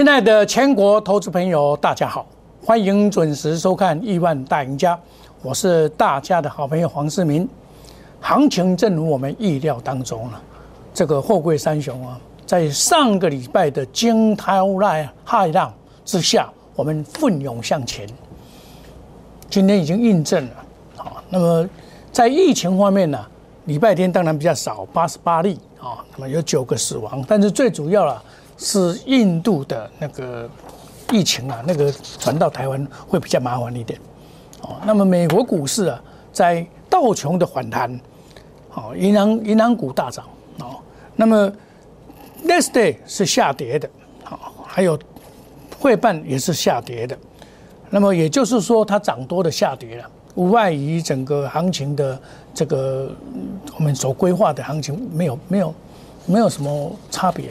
亲爱的全国投资朋友，大家好，欢迎准时收看《亿万大赢家》，我是大家的好朋友黄世明。行情正如我们意料当中了，这个货柜三雄啊，在上个礼拜的惊涛骇浪之下，我们奋勇向前。今天已经印证了，好，那么在疫情方面呢，礼拜天当然比较少，八十八例啊，那么有九个死亡，但是最主要了。是印度的那个疫情啊，那个传到台湾会比较麻烦一点，哦。那么美国股市啊，在道琼的反弹，哦，银行银行股大涨，哦。那么 next day 是下跌的，好，还有汇办也是下跌的。那么也就是说，它涨多的下跌了，无外于整个行情的这个我们所规划的行情没有没有没有什么差别。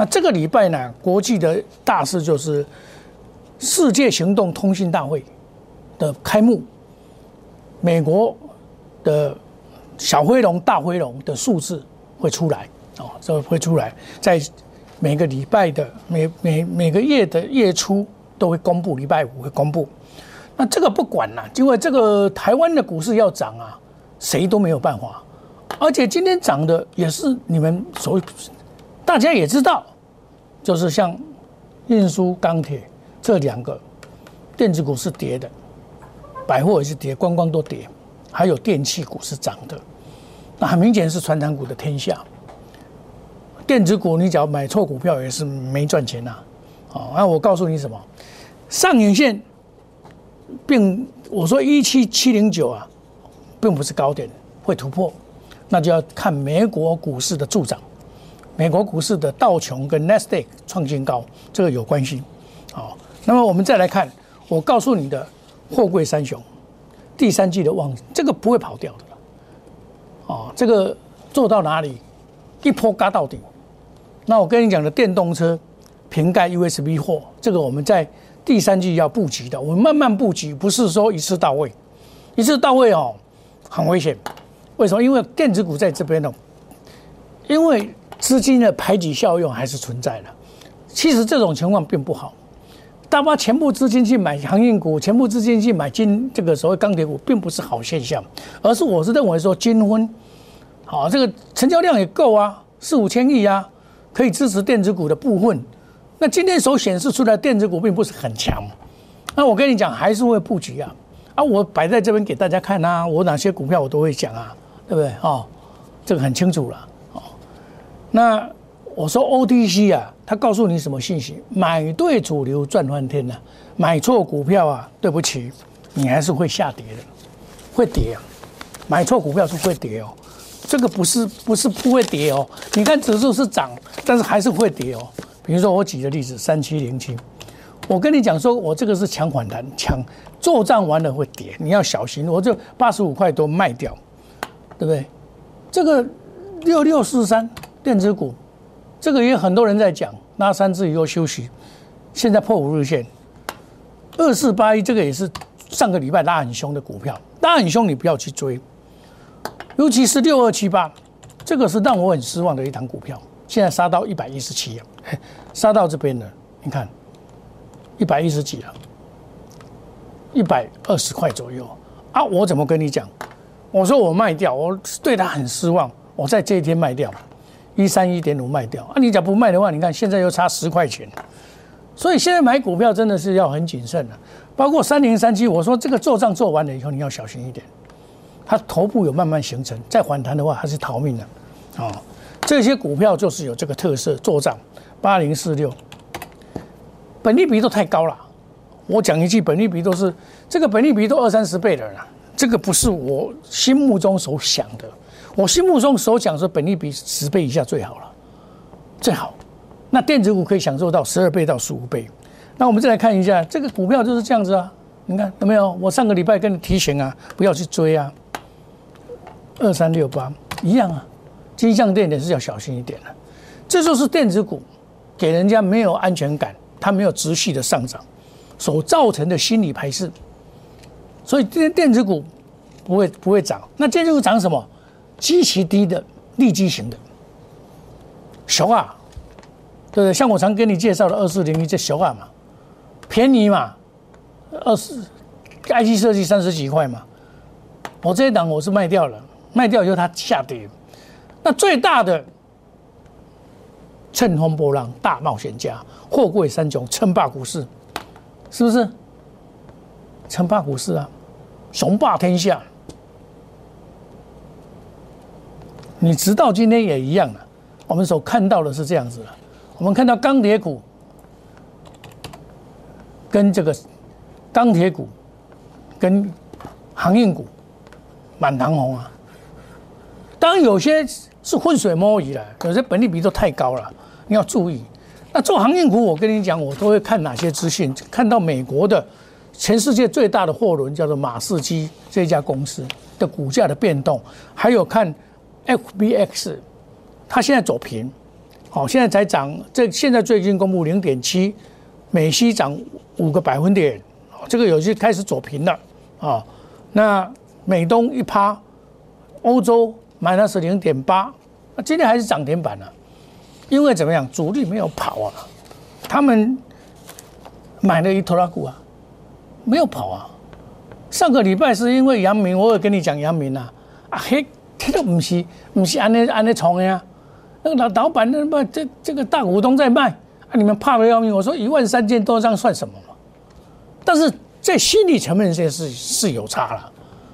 那这个礼拜呢，国际的大事就是世界行动通信大会的开幕。美国的小灰龙、大灰龙的数字会出来哦，这会出来，在每个礼拜的每每每个月的月初都会公布，礼拜五会公布。那这个不管了，因为这个台湾的股市要涨啊，谁都没有办法。而且今天涨的也是你们所。大家也知道，就是像运输、钢铁这两个电子股是跌的，百货也是跌，观光都跌，还有电器股是涨的。那很明显是传统股的天下。电子股你只要买错股票也是没赚钱呐。好，那我告诉你什么？上影线并我说一七七零九啊，并不是高点会突破，那就要看美国股市的助涨。美国股市的道琼跟 n e s t a q 创新高，这个有关系。好，那么我们再来看，我告诉你的货柜三雄，第三季的旺，这个不会跑掉的。哦，这个做到哪里，一波嘎到底。那我跟你讲的电动车瓶盖 USB 货，这个我们在第三季要布局的，我们慢慢布局，不是说一次到位，一次到位哦，很危险。为什么？因为电子股在这边呢，因为。资金的排挤效用还是存在的，其实这种情况并不好。大把全部资金去买航运股，全部资金去买金这个所谓钢铁股，并不是好现象。而是我是认为说金婚，好这个成交量也够啊，四五千亿啊，可以支持电子股的部分。那今天所显示出来电子股并不是很强，那我跟你讲还是会布局啊啊！我摆在这边给大家看啊，我哪些股票我都会讲啊，对不对？哦，这个很清楚了。那我说 OTC 啊，他告诉你什么信息？买对主流赚翻天呐，买错股票啊，对不起，你还是会下跌的，会跌啊。买错股票是会跌哦，这个不是不是不会跌哦。你看指数是涨，但是还是会跌哦。比如说我举个例子，三七零七，我跟你讲说，我这个是抢反弹，抢做账完了会跌，你要小心。我就八十五块多卖掉，对不对？这个六六四三。电子股，这个也很多人在讲，拉三次以后休息，现在破五日线，二四八一这个也是上个礼拜拉很凶的股票，拉很凶你不要去追，尤其是六二七八，这个是让我很失望的一档股票，现在杀到一百一十七，杀到这边了，你看一百一十几了，一百二十块左右。啊，我怎么跟你讲？我说我卖掉，我对它很失望，我在这一天卖掉。一三一点五卖掉啊！你假不卖的话，你看现在又差十块钱，所以现在买股票真的是要很谨慎了。包括三零三七，我说这个做账做完了以后，你要小心一点。它头部有慢慢形成，再反弹的话，它是逃命的啊！这些股票就是有这个特色，做账八零四六，本利比都太高了。我讲一句，本利比都是这个本利比都二三十倍的了，这个不是我心目中所想的。我心目中所讲说，本利比十倍以下最好了，最好。那电子股可以享受到十二倍到十五倍。那我们再来看一下这个股票就是这样子啊，你看有没有？我上个礼拜跟你提醒啊，不要去追啊。二三六八一样啊，金相电也是要小心一点的。这就是电子股给人家没有安全感，它没有持续的上涨所造成的心理排斥。所以今天电子股不会不会涨，那电子股涨什么？极其低的利基型的，熊啊，对不对？像我常跟你介绍的二四零一这小啊嘛，便宜嘛，二十 IC 设计三十几块嘛，我这一档我是卖掉了，卖掉以后它下跌，那最大的乘风破浪大冒险家，货柜三雄称霸股市，是不是？称霸股市啊，雄霸天下。你直到今天也一样了，我们所看到的是这样子的。我们看到钢铁股跟这个钢铁股跟航运股满堂红啊。当然有些是浑水摸鱼了，有些本利比都太高了，你要注意。那做航运股，我跟你讲，我都会看哪些资讯？看到美国的全世界最大的货轮叫做马士基这家公司的股价的变动，还有看。FBX，它现在走平，好，现在才涨，这现在最近公布零点七，美息涨五个百分点，这个有些开始走平了啊。那美东一趴，欧洲买的是零点八，那今天还是涨停板呢，因为怎么样，主力没有跑啊，他们买了一拖拉股啊，没有跑啊。上个礼拜是因为杨明，我有跟你讲杨明啊，啊嘿。这都不是，不是安尼安尼冲的呀。那个老老板，那么这这个大股东在卖啊，你们怕的要命。我说一万三千多张算什么嘛？但是在心理层面上是是有差了，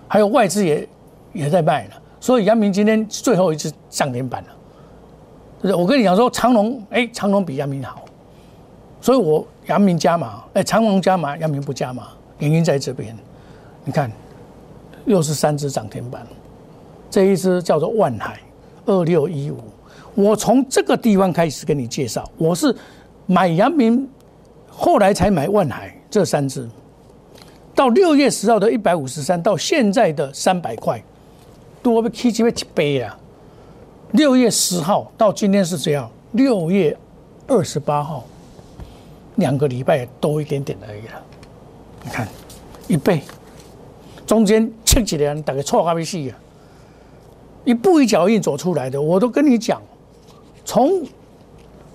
还有外资也也在卖了。所以杨明今天最后一次涨停板了。我跟你讲说，长隆哎，长隆比杨明好，所以我杨明加码，哎，长隆加码，杨明不加码，原因在这边。你看，又是三只涨停板。这一支叫做万海二六一五，我从这个地方开始跟你介绍，我是买阳明，后来才买万海这三只，到六月十号的一百五十三，到现在的三百块，多被 K 级被一倍啊！六月十号到今天是这样，六月二十八号，两个礼拜多一点点而已了，你看一倍，中间切几年大概错咖啡戏啊！一步一脚印走出来的，我都跟你讲，从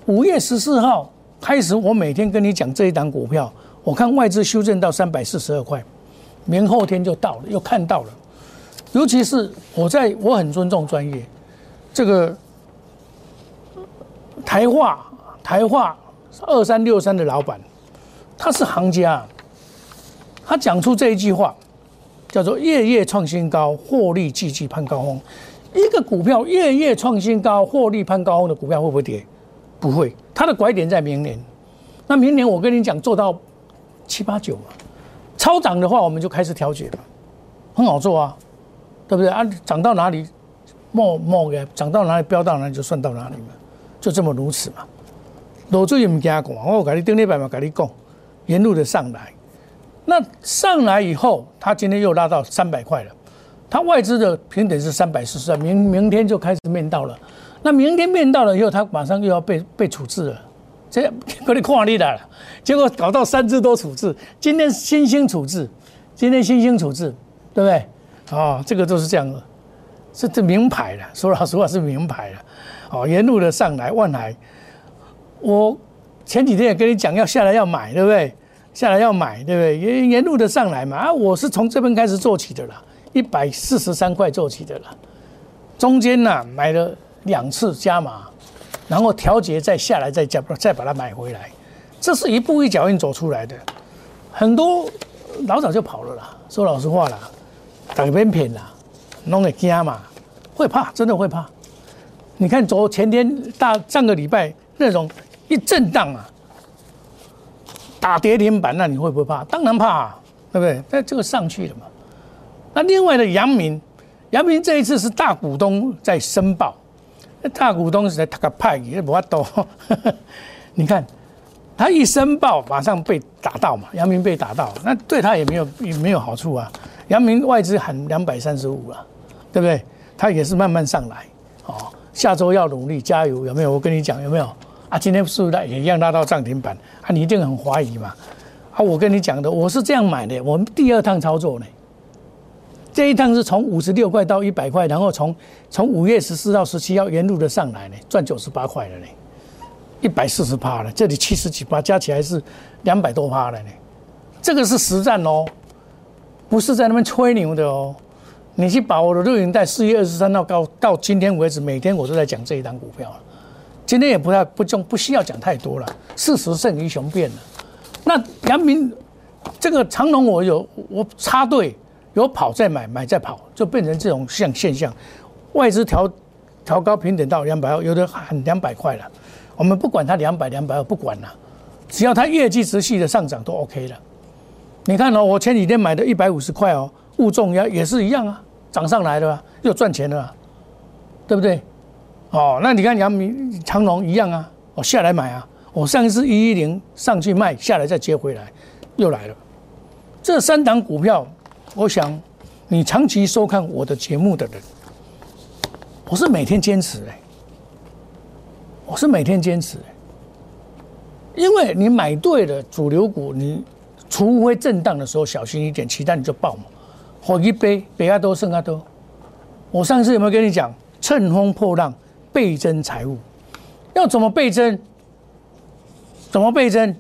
五月十四号开始，我每天跟你讲这一档股票，我看外资修正到三百四十二块，明后天就到了，又看到了。尤其是我在我很尊重专业，这个台化台化二三六三的老板，他是行家，他讲出这一句话，叫做“夜夜创新高，获利季季攀高峰”。一个股票月月创新高，获利攀高峰的股票会不会跌？不会，它的拐点在明年。那明年我跟你讲，做到七八九嘛，超涨的话，我们就开始调节了，很好做啊，对不对啊？涨到哪里，莫莫给涨到哪里，飙到哪里就算到哪里嘛，就这么如此嘛。落水唔惊讲，我跟你顶礼拜嘛，跟你讲，沿路的上来，那上来以后，它今天又拉到三百块了。它外资的平等是三百四十明明天就开始面到了，那明天面到了以后，它马上又要被被处置了，这给你看你的了。结果搞到三只都处置，今天新兴处置，今天新兴处置，对不对？哦，这个都是这样的，是这名牌了，说老实话是名牌了。哦，沿路的上来万来，我前几天也跟你讲要下来要买，对不对？下来要买，对不对？沿沿路的上来嘛，啊，我是从这边开始做起的啦。一百四十三块做起的了，中间呢买了两次加码，然后调节再下来再加，再把它买回来，这是一步一脚印走出来的。很多老早就跑了啦，说老实话啦，打边品啦，弄个加嘛，会怕，真的会怕。你看昨前天大上个礼拜那种一震荡啊，打跌停板，那你会不会怕？当然怕，啊对不对？那这个上去了嘛。那另外的杨明，杨明这一次是大股东在申报，大股东是在他个派也不多，你看他一申报，马上被打到嘛，杨明被打到，那对他也没有也没有好处啊。杨明外资喊两百三十五了，对不对？他也是慢慢上来，哦，下周要努力加油，有没有？我跟你讲有没有？啊，今天是不是也一样拉到涨停板？啊，你一定很怀疑嘛？啊，我跟你讲的，我是这样买的，我们第二趟操作呢。这一趟是从五十六块到一百块，然后从从五月十四到十七号沿路的上来呢，赚九十八块了呢。一百四十趴了，这里七十几趴，加起来是两百多趴了呢。这个是实战哦，不是在那边吹牛的哦。你去把我的录影带，四月二十三号到到今天为止，每天我都在讲这一档股票了。今天也不太不重，不需要讲太多了。事实胜于雄辩了。那杨明这个长龙，我有我插队，有跑再买，买再跑，就变成这种像现象。外资调调高平等到两百二，有的喊两百块了。我们不管它两百两百二，不管了，只要它业绩持续的上涨都 OK 了。你看哦，我前几天买的一百五十块哦，物重要也是一样啊，涨上来了，又赚钱了，对不对？哦，那你看阳明长隆一样啊，我下来买啊，我上一次一一零上去卖，下来再接回来，又来了。这三档股票，我想你长期收看我的节目的人，我是每天坚持哎，我是每天坚持，因为你买对了主流股，你除非震荡的时候小心一点，其他你就爆嘛。火一杯，别阿多胜阿多。我上次有没有跟你讲，乘风破浪？倍增财务要怎么倍增？怎么倍增？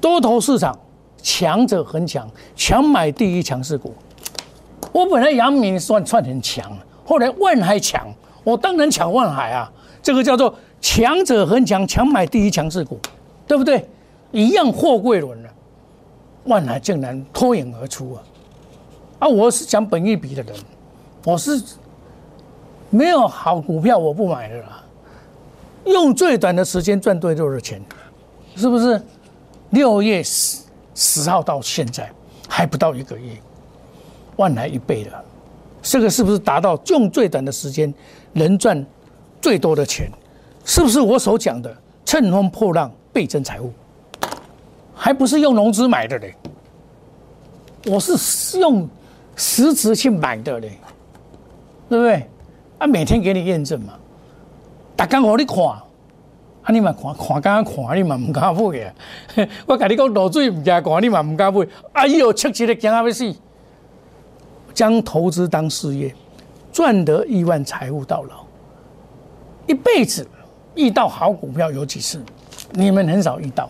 多头市场强者恒强，强买第一强势股。我本来阳明算算很强，后来万海强，我当然抢万海啊。这个叫做强者恒强，强买第一强势股，对不对？一样货柜轮了，万海竟然脱颖而出啊！啊，我是讲本一比的人，我是。没有好股票我不买的啦，用最短的时间赚最多的钱，是不是？六月十十号到现在还不到一个月，万来一倍了，这个是不是达到用最短的时间能赚最多的钱？是不是我所讲的乘风破浪倍增财务？还不是用融资买的嘞？我是用实质去买的嘞，对不对？啊，每天给你验证嘛，大刚我你看，你嘛看看敢看，你嘛唔敢买嘅。我跟你讲落水唔惊看，你嘛唔敢买。哎呦，切切的惊啊要死！将投资当事业，赚得亿万财富到老，一辈子遇到好股票有几次？你们很少遇到。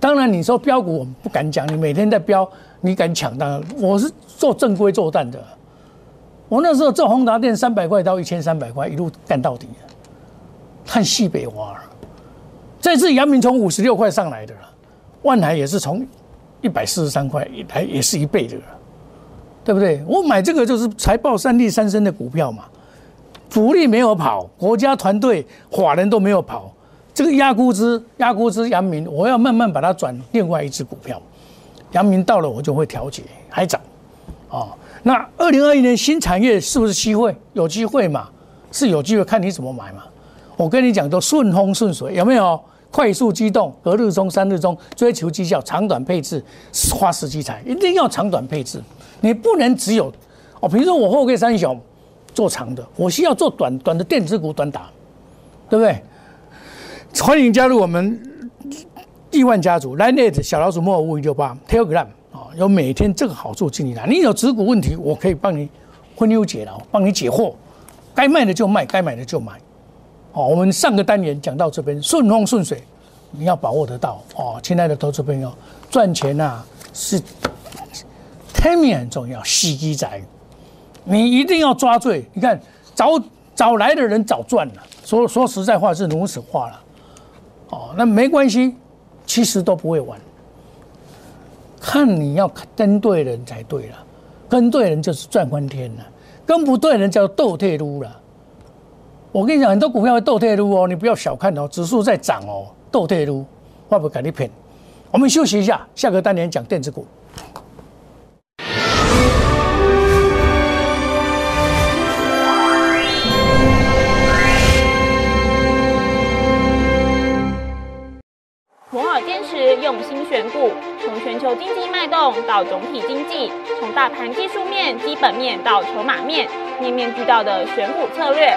当然你说标股我们不敢讲，你每天在标，你敢抢？当然我是做正规作战的。我那时候做宏达电三百块到一千三百块，一路干到底，看西北花。这次阳明从五十六块上来的了，万海也是从一百四十三块来，也是一倍的了，对不对？我买这个就是财报三利三升的股票嘛，主力没有跑，国家团队法人都没有跑，这个压估值压估值阳明，我要慢慢把它转另外一只股票，阳明到了我就会调节，还涨，哦。那二零二一年新产业是不是机会？有机会嘛？是有机会，看你怎么买嘛。我跟你讲，都顺风顺水，有没有？快速机动，隔日中、三日中，追求绩效，长短配置，花时机财，一定要长短配置。你不能只有哦，比如说我后贵三雄做长的，我需要做短短的电子股短打，对不对？欢迎加入我们亿万家族，Line 小老鼠莫五五六八 Telegram。有每天这个好处进你来，你有持股问题，我可以帮你分忧解劳，帮你解惑，该卖的就卖，该买的就买。哦，我们上个单元讲到这边顺风顺水，你要把握得到哦，亲爱的投资朋友，赚钱呐是 timing 很重要，时机在，你一定要抓对。你看早早来的人早赚了，说说实在话是如此话了。哦，那没关系，其实都不会晚。看你要跟对人才对了，跟对人就是赚翻天了，跟不对人叫斗退路了。我跟你讲，很多股票会斗退路哦，你不要小看哦，指数在涨哦，斗退路，会不会给你骗？我们休息一下，下个单元讲电子股。用心选股，从全球经济脉动到总体经济，从大盘技术面、基本面到筹码面，面面俱到的选股策略，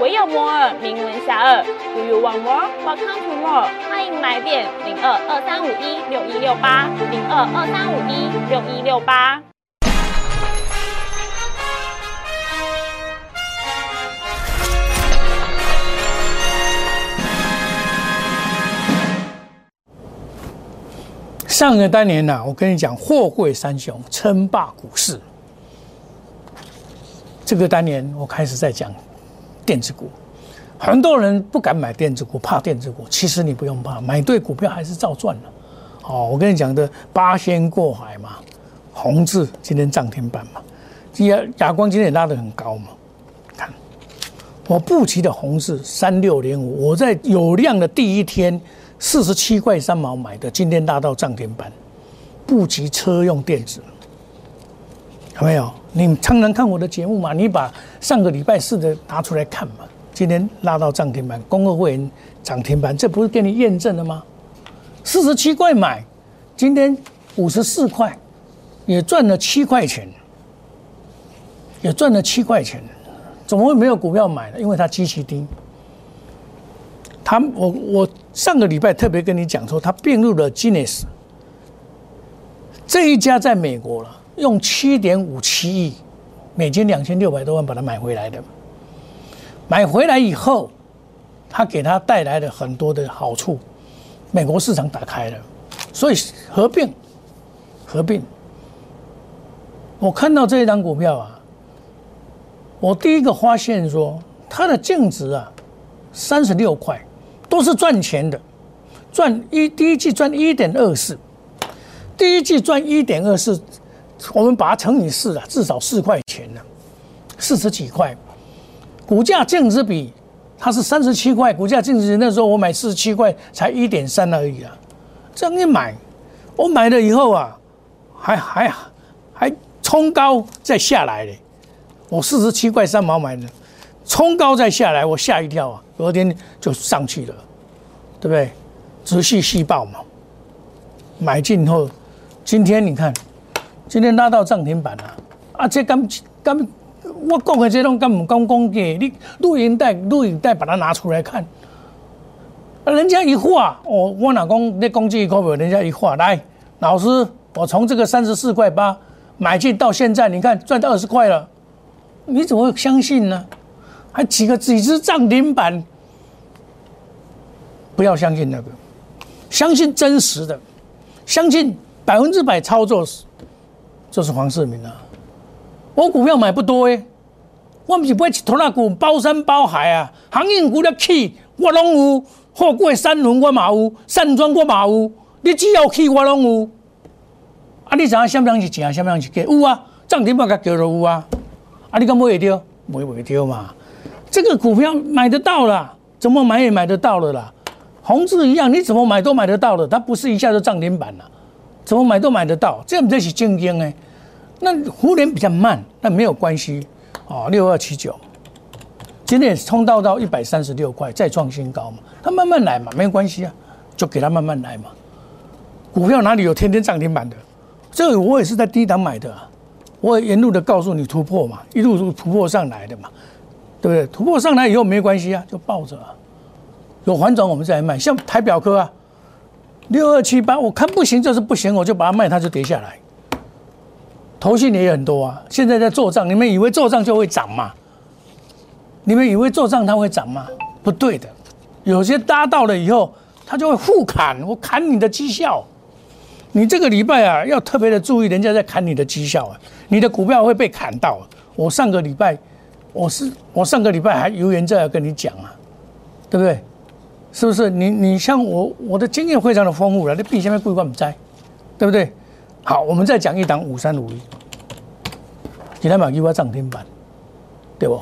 唯有摩尔名闻遐迩。Do you want more? Welcome to more。欢迎来电零二二三五一六一六八零二二三五一六一六八。上个单年呢，我跟你讲，货柜三雄称霸股市。这个单年我开始在讲电子股，很多人不敢买电子股，怕电子股。其实你不用怕，买对股票还是照赚的。哦，我跟你讲的八仙过海嘛，宏字今天涨停板嘛，亚亚光今天也拉得很高嘛。看我布局的宏字三六零五，我在有量的第一天。四十七块三毛买的，今天拉到涨停板，布局车用电子，没有？你常常看我的节目嘛？你把上个礼拜四的拿出来看嘛？今天拉到涨停板，公会会员涨停板，这不是给你验证了吗？四十七块买，今天五十四块，也赚了七块钱，也赚了七块钱，怎么会没有股票买呢？因为它极其低。他我我上个礼拜特别跟你讲说，他并入了 Guinness 这一家在美国了，用七点五七亿美金两千六百多万把它买回来的。买回来以后，他给他带来了很多的好处，美国市场打开了，所以合并合并。我看到这一张股票啊，我第一个发现说它的净值啊三十六块。都是赚钱的，赚一第一季赚一点二四，第一季赚一点二四，我们把它乘以四啊，至少四块钱呢，四十几块，股价净值比它是三十七块，股价净值那时候我买四十七块才一点三而已啊，这样一买，我买了以后啊，还还还冲高再下来嘞，我四十七块三毛买的，冲高再下来，我吓一跳啊。昨天就上去了，对不对？直系细报嘛，买进后，今天你看，今天拉到涨停板了。啊，这刚刚我讲的这种刚唔刚讲嘅，你录音带录音带把它拿出来看。啊，人家一画，哦，我哪讲你攻击一块没人家一画来，老师，我从这个三十四块八买进到现在，你看赚到二十块了，你怎么会相信呢？还几个几只涨停板？不要相信那个，相信真实的，相信百分之百操作，就是黄世明啊。我股票买不多诶，我不是买一头那股包山包海啊，航运股了起，我拢有；货柜三轮我嘛有，散装我嘛有。你只要去我拢有。啊，你知影什么样是正，什么样是假？有啊，涨停板甲叫都有啊。啊，你敢买会到？买会到嘛？这个股票买得到啦，怎么买也买得到了啦。红字一样，你怎么买都买得到了，它不是一下就涨停板了，怎么买都买得到，这样这是精英哎。那湖联比较慢，那没有关系哦，六二七九，今天也冲到到一百三十六块，再创新高嘛，它慢慢来嘛，没有关系啊，就给它慢慢来嘛。股票哪里有天天涨停板的？这个我也是在低档买的，我也沿路的告诉你突破嘛，一路突破上来的嘛。对不对？突破上来以后没关系啊，就抱着啊。有反转我们再来卖，像台表科啊，六二七八，我看不行就是不行，我就把它卖，它就跌下来。头信也很多啊，现在在做账，你们以为做账就会涨吗？你们以为做账它会涨吗？不对的，有些搭到了以后，它就会互砍，我砍你的绩效。你这个礼拜啊，要特别的注意，人家在砍你的绩效啊，你的股票会被砍到。我上个礼拜。我是我上个礼拜还留言在跟你讲啊，对不对？是不是？你你像我我的经验非常的丰富了，你必下面规划不在，对不对？好，我们再讲一档五三五一，今天买一波涨停板，对不？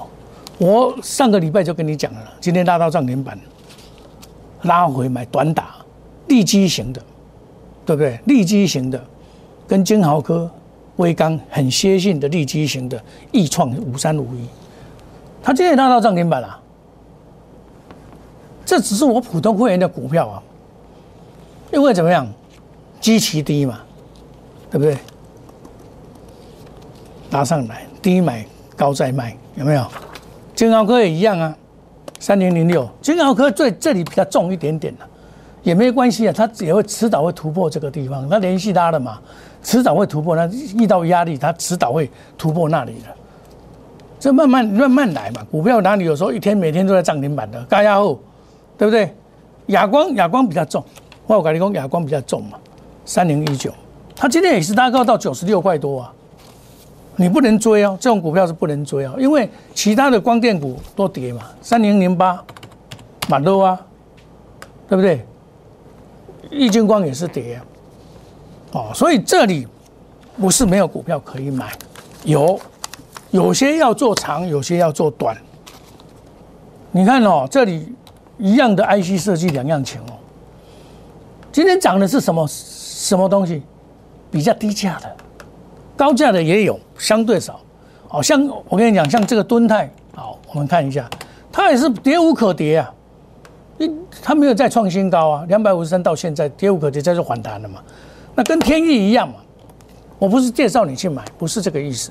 我上个礼拜就跟你讲了，今天拉到涨停板，拉回买短打，利基型的，对不对？利基型的，跟金豪科、威刚很接近的利基型的易创五三五一。它今天拉到涨停板了，这只是我普通会员的股票啊，因为怎么样，基期低嘛，对不对？拉上来，低买高再卖，有没有？金豪科也一样啊，三零零六，金豪科最这里比较重一点点的，也没关系啊，它也会迟早会突破这个地方，它联系它的嘛，迟早会突破，那遇到压力，它迟早会突破那里的。这慢慢慢慢来嘛，股票哪里有时候一天每天都在涨停板的，高压后，对不对？哑光哑光比较重，我跟你讲哑光比较重嘛，三零一九，它今天也是拉高到九十六块多啊，你不能追哦，这种股票是不能追哦，因为其他的光电股都跌嘛，三零零八，马多啊，对不对？易晶光也是跌啊，哦，所以这里不是没有股票可以买，有。有些要做长，有些要做短。你看哦，这里一样的 IC 设计两样情哦。今天涨的是什么什么东西？比较低价的，高价的也有，相对少。好像我跟你讲，像这个敦泰，好，我们看一下，它也是跌无可跌啊。一它没有再创新高啊，两百五十三到现在跌无可跌，再是反弹了嘛。那跟天意一样嘛。我不是介绍你去买，不是这个意思。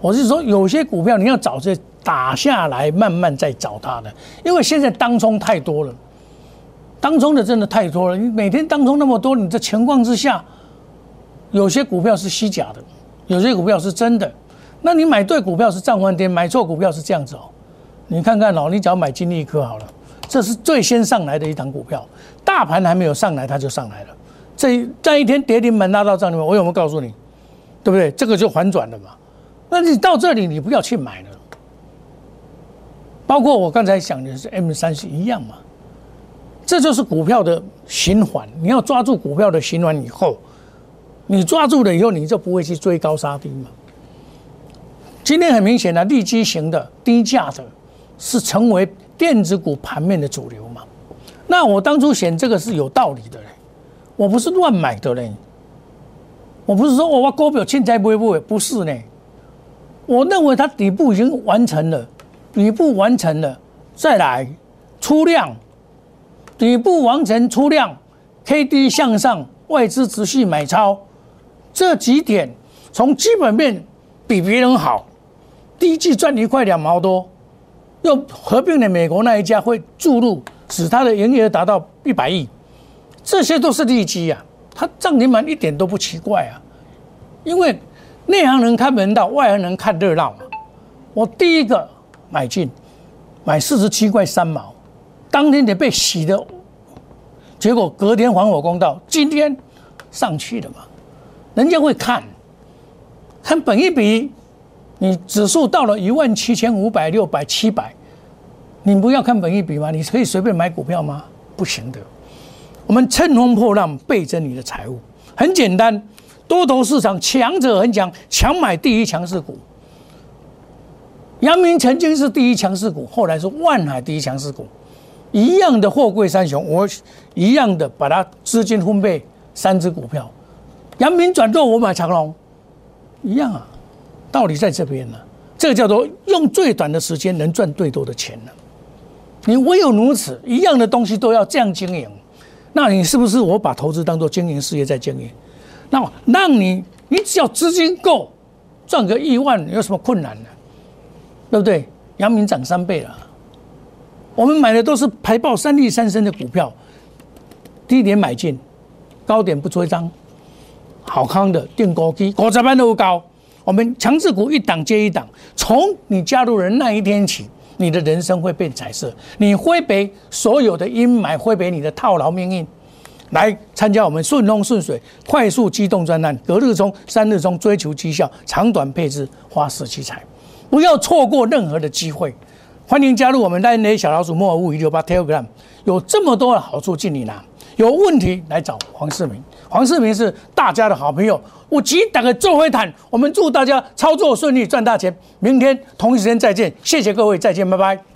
我是说，有些股票你要找这打下来，慢慢再找它的，因为现在当中太多了，当中的真的太多了。你每天当中那么多，你的情况之下，有些股票是虚假的，有些股票是真的。那你买对股票是涨翻天，买错股票是这样子哦。你看看哦，你只要买金利科好了，这是最先上来的一档股票，大盘还没有上来，它就上来了。这这一天跌停板拉到涨停板，我有没有告诉你？对不对？这个就反转了嘛。那你到这里，你不要去买了。包括我刚才讲的是 M 三是一样嘛，这就是股票的循环。你要抓住股票的循环以后，你抓住了以后，你就不会去追高杀低嘛。今天很明显的利基型的低价的，是成为电子股盘面的主流嘛。那我当初选这个是有道理的嘞，我不是乱买的嘞。我不是说我我股票现在不会不会，不是呢。我认为它底部已经完成了，底部完成了，再来出量，底部完成出量，K D 向上，外资持续买超，这几点从基本面比别人好，第一季赚一块两毛多，又合并了美国那一家会注入，使它的营业额达到一百亿，这些都是利基啊，它涨停板一点都不奇怪啊，因为。内行人看门道，外行人看热闹嘛。我第一个买进，买四十七块三毛，当天得被洗的，结果隔天还我公道，今天上去了嘛。人家会看，看本一笔，你指数到了一万七千五百、六百、七百，你不要看本一笔吗？你可以随便买股票吗？不行的。我们乘风破浪，倍增你的财务，很简单。多头市场强者很强，强买第一强势股。阳明曾经是第一强势股，后来是万海第一强势股，一样的货柜三雄，我一样的把它资金分配三只股票。阳明转弱，我买长隆，一样啊，道理在这边呢。这个叫做用最短的时间能赚最多的钱呢。你唯有如此，一样的东西都要这样经营，那你是不是我把投资当做经营事业在经营？那么，让你，你只要资金够，赚个亿万，有什么困难呢？对不对？阳明涨三倍了，我们买的都是排爆三利三升的股票，低点买进，高点不追涨，好康的定高基，股价班都高。我们强势股一档接一档，从你加入人那一天起，你的人生会变彩色，你挥别所有的阴霾，挥别你的套牢命运。来参加我们顺风顺水、快速机动专案，隔日冲、三日冲，追求绩效，长短配置，花式器材，不要错过任何的机会。欢迎加入我们 DNA 小老鼠莫尔物一六八 Telegram，有这么多的好处进你拿。有问题来找黄世明，黄世明是大家的好朋友。我急打个做会谈，我们祝大家操作顺利，赚大钱。明天同一时间再见，谢谢各位，再见，拜拜。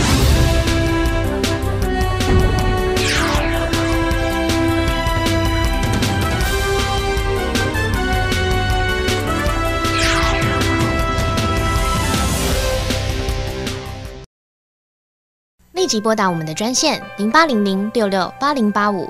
即拨打我们的专线零八零零六六八零八五。